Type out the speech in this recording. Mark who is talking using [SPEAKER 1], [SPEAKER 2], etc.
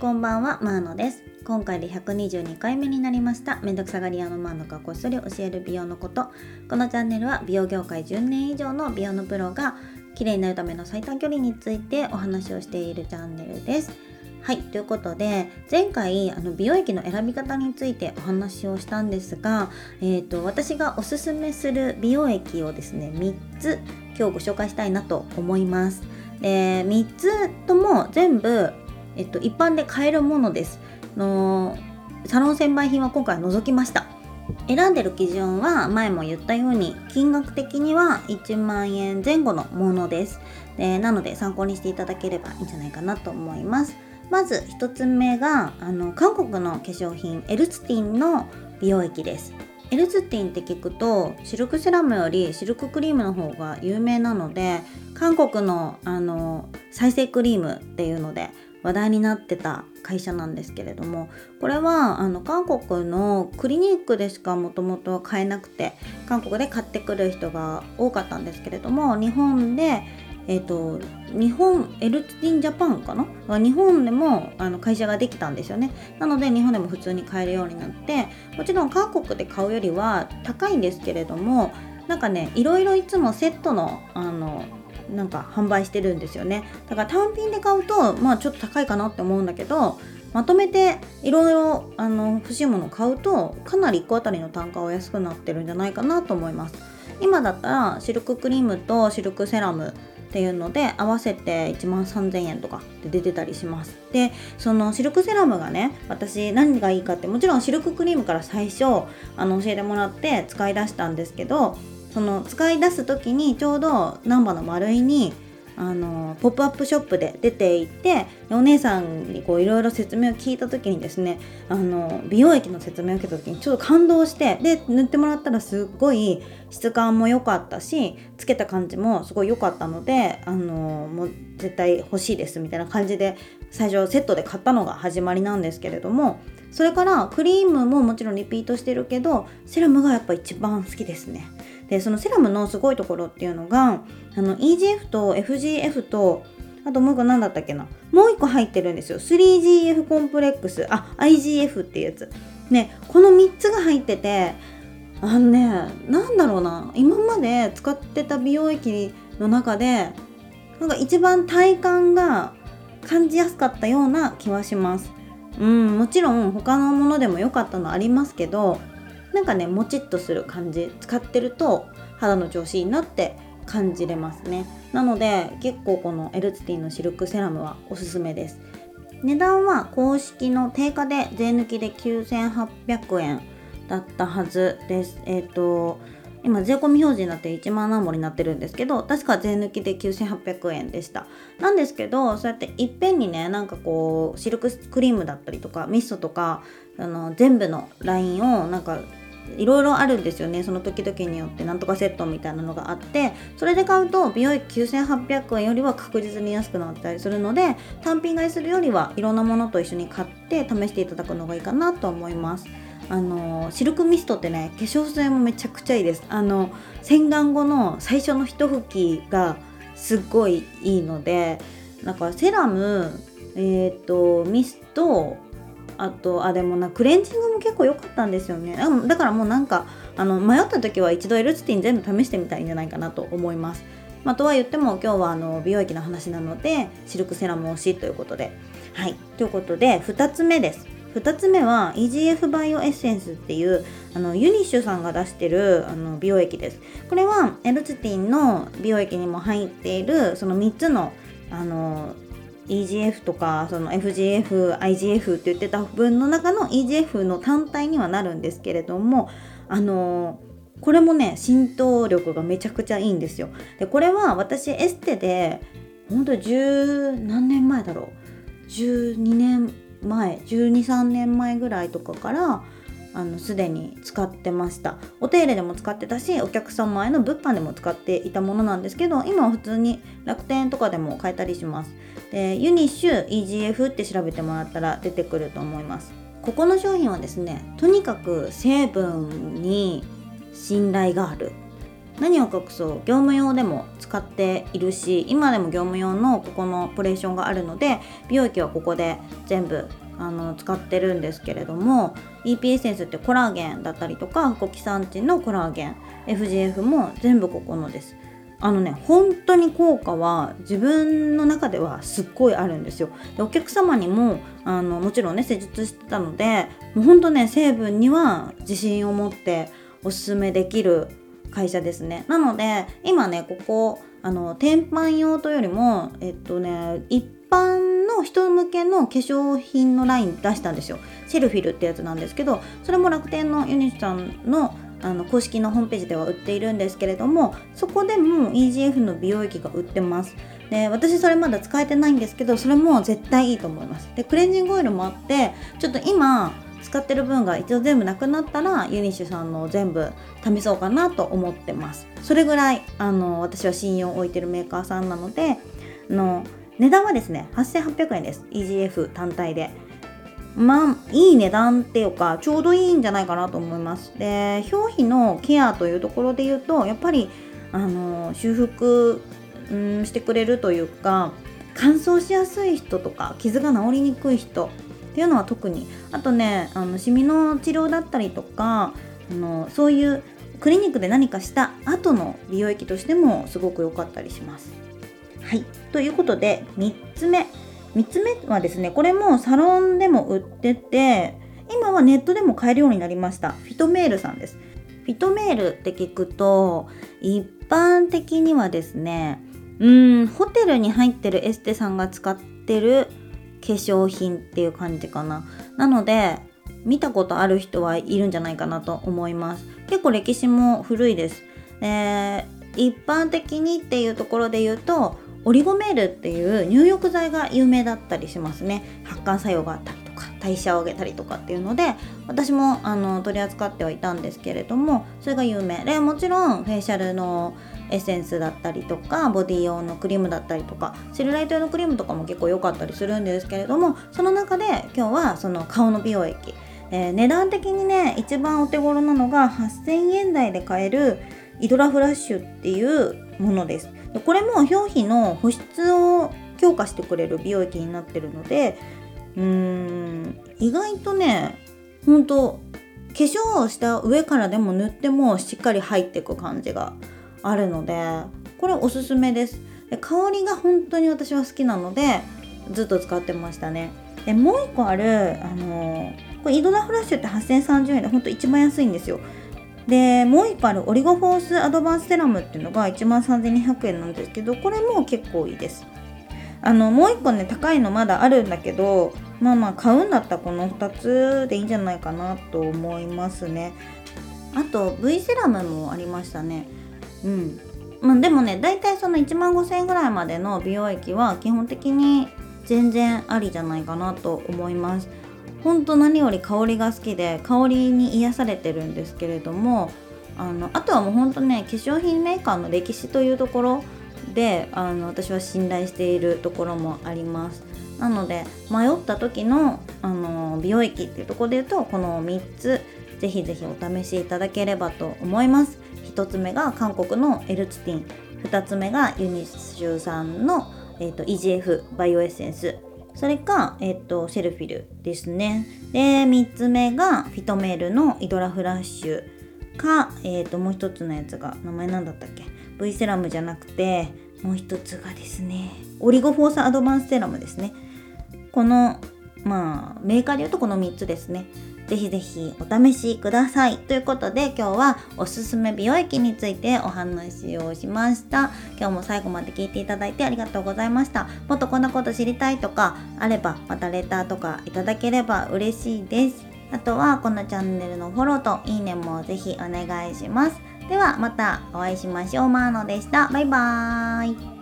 [SPEAKER 1] こんばんは、マーノです。今回で122回目になりました。めんどくさがり屋のマーノがこっそり教える美容のこと。このチャンネルは美容業界10年以上の美容のプロが綺麗になるための最短距離についてお話をしているチャンネルです。はい、ということで前回あの美容液の選び方についてお話をしたんですが、えー、と私がおすすめする美容液をですね3つ今日ご紹介したいなと思います。で3つとも全部、えっと、一般で買えるものです。のサロン専売品は今回除きました。選んでる基準は前も言ったように金額的には1万円前後のものです。でなので参考にしていただければいいんじゃないかなと思います。まず1つ目があの韓国の化粧品エルツティンの美容液です。エルツティンって聞くとシルクセラムよりシルククリームの方が有名なので韓国のあの再生クリームっていうので話題になってた会社なんですけれどもこれはあの韓国のクリニックでしかもともと買えなくて韓国で買ってくる人が多かったんですけれども日本でえーと、日本エルティンジャパンかな？日本でもあの会社ができたんですよね。なので日本でも普通に買えるようになってもちろん韓国で買うよりは高いんですけれどもなんかねいろいろいつもセットのあのなんか販売してるんですよね。だから単品で買うとまあちょっと高いかなって思うんだけどまとめていろいろあの欲しいものを買うとかなり1個あたりの単価は安くなってるんじゃないかなと思います。今だったらシルククリームとシルクセラムっていうので合わせて1万3000円とかで出てたりします。でそのシルクセラムがね私何がいいかってもちろんシルククリームから最初あの教えてもらって使い出したんですけどその使い出す時にちょうど難波の丸いにあのポップアップショップで出ていてお姉さんにいろいろ説明を聞いた時にですねあの美容液の説明を受けた時にちょっと感動してで塗ってもらったらすっごい質感も良かったしつけた感じもすごい良かったのであのもう絶対欲しいですみたいな感じで最初セットで買ったのが始まりなんですけれどもそれからクリームももちろんリピートしてるけどセラムがやっぱ一番好きですね。でそのセラムのすごいところっていうのがあの EGF と FGF とあともう一個何だったっけな。もう一個入ってるんですよ。3GF コンプレックス。あ IGF っていうやつ。ねこの3つが入っててあのねなんだろうな。今まで使ってた美容液の中でなんか一番体感が感じやすかったような気はします。うんもちろん他のものでも良かったのありますけどなんかねもちっとする感じ使ってると肌の調子いいなって感じれますね。なので結構このエルツティのシルクセラムはおすすめです。値段は公式の定価で税抜きで9800円だったはずです。えっ、ー、と今税込み表示になって1万何本になってるんですけど確か税抜きで9800円でした。なんですけどそうやっていっぺんにねなんかこうシルククリームだったりとかミストとかあの全部のラインをなんかいろいろあるんですよね。その時々によって。なんとかセットみたいなのがあって。それで買うと美容液9800円よりは確実に安くなったりするので単品買いするよりはいろんなものと一緒に買って試していただくのがいいかなと思います。あのシルクミストってね化粧水もめちゃくちゃいいです。あの洗顔後の最初の一拭きがすっごいいいのでなんかセラムえっ、ー、とミストあとあでもなクレンジングも結構良かったんですよね。だからもうなんかあの迷った時は一度エルツティン全部試してみたいんじゃないかなと思います。まあ、とは言っても今日はあの美容液の話なのでシルクセラム推しということで。はい。ということで2つ目です。2つ目は EGF バイオエッセンスっていうあのユニッシュさんが出してるあの美容液です。これはエルツティンの美容液にも入っているその3つのあの EGF とかその FGF、IGF って言ってた分の中の EGF の単体にはなるんですけれどもあのこれもね浸透力がめちゃくちゃいいんですよ。でこれは私エステでほんと十何年前だろう。12年前123年前ぐらいとかからあのすでに使ってました。お手入れでも使ってたしお客様への物販でも使っていたものなんですけど今は普通に楽天とかでも買えたりします。でユニッシュ EGF って調べてもらったら出てくると思います。ここの商品はですねとにかく成分に信頼がある。何を隠そう業務用でも使っているし今でも業務用のここのオペレーションがあるので美容液はここで全部あの使ってるんですけれども EP エッセンスってコラーゲンだったりとかコキサンチンのコラーゲン FGF も全部ここのです。あのね本当に効果は自分の中ではすっごいあるんですよ。でお客様にもあのもちろんね施術してたのでもうほんとね成分には自信を持っておすすめできる会社ですね。なので今ねここあの天板用というよりもえっとね一般の人向けの化粧品のライン出したんですよ。セルフィルってやつなんですけどそれも楽天のユニッシュさんのあの公式のホームページでは売っているんですけれどもそこでも EGF の美容液が売ってます。で私それまだ使えてないんですけどそれも絶対いいと思います。でクレンジングオイルもあってちょっと今使ってる分が一応全部なくなったらユニッシュさんの全部試そうかなと思ってます。それぐらいあの私は信用を置いてるメーカーさんなのであの値段はですね8800円です。EGF 単体で。まあいい値段っていうかちょうどいいんじゃないかなと思います。で表皮のケアというところで言うとやっぱりあの修復うんしてくれるというか乾燥しやすい人とか傷が治りにくい人っていうのは特にあとねあのシミの治療だったりとかあのそういうクリニックで何かした後の美容液としてもすごく良かったりします。はい。ということで3つ目。3つ目はですねこれもサロンでも売ってて今はネットでも買えるようになりました。フィトメールさんです。フィトメールって聞くと一般的にはですねうんホテルに入ってるエステさんが使ってる化粧品っていう感じかな。なので見たことある人はいるんじゃないかなと思います。結構歴史も古いです、えー、一般的にっていうところで言うとオリゴメールっていう入浴剤が有名だったりしますね。発汗作用があったりとか代謝を上げたりとかっていうので私もあの取り扱ってはいたんですけれどもそれが有名。でもちろんフェイシャルのエッセンスだったりとかボディ用のクリームだったりとかセルライト用のクリームとかも結構良かったりするんですけれどもその中で今日はその顔の美容液、えー、値段的にね一番お手頃なのが8000円台で買えるイドラフラッシュっていうものです。これも表皮の保湿を強化してくれる美容液になってるのでうーん意外とねほんと化粧をした上からでも塗ってもしっかり入っていく感じがあるのでこれおすすめです。で香りが本当に私は好きなのでずっと使ってましたね。でもう一個あるあのこれイドナフラッシュって8030円でほんと一番安いんですよ。でもう一個あるオリゴフォースアドバンスセラムっていうのが1万3200円なんですけどこれも結構いいです。あのもう一個ね高いのまだあるんだけどまあまあ買うんだったらこの2つでいいんじゃないかなと思いますね。あと V セラムもありましたね。うん。まあ、でもね大体その1万5000円ぐらいまでの美容液は基本的に全然ありじゃないかなと思います。ほんと何より香りが好きで香りに癒されてるんですけれどもあのあとはもうほんとね化粧品メーカーの歴史というところであの私は信頼しているところもあります。なので迷った時のあの美容液っていうところで言うとこの3つぜひぜひお試しいただければと思います。1つ目が韓国のエルツティン。2つ目がユニッシュさんの、えーと、EGF バイオエッセンス。それか、えっと、セルフィルですね。で、3つ目がフィトメールのイドラフラッシュか、えっと、もう一つのやつが、名前なんだったっけ ?V セラムじゃなくて、もう一つがですね、オリゴフォースアドバンスセラムですね。この、まあ、メーカーで言うとこの3つですね。ぜひぜひお試しください。ということで今日はおすすめ美容液についてお話をしました。今日も最後まで聞いていただいてありがとうございました。もっとこんなこと知りたいとかあればまたレターとかいただければ嬉しいです。あとはこのチャンネルのフォローといいねもぜひお願いします。ではまたお会いしましょう。マーノでした。バイバーイ。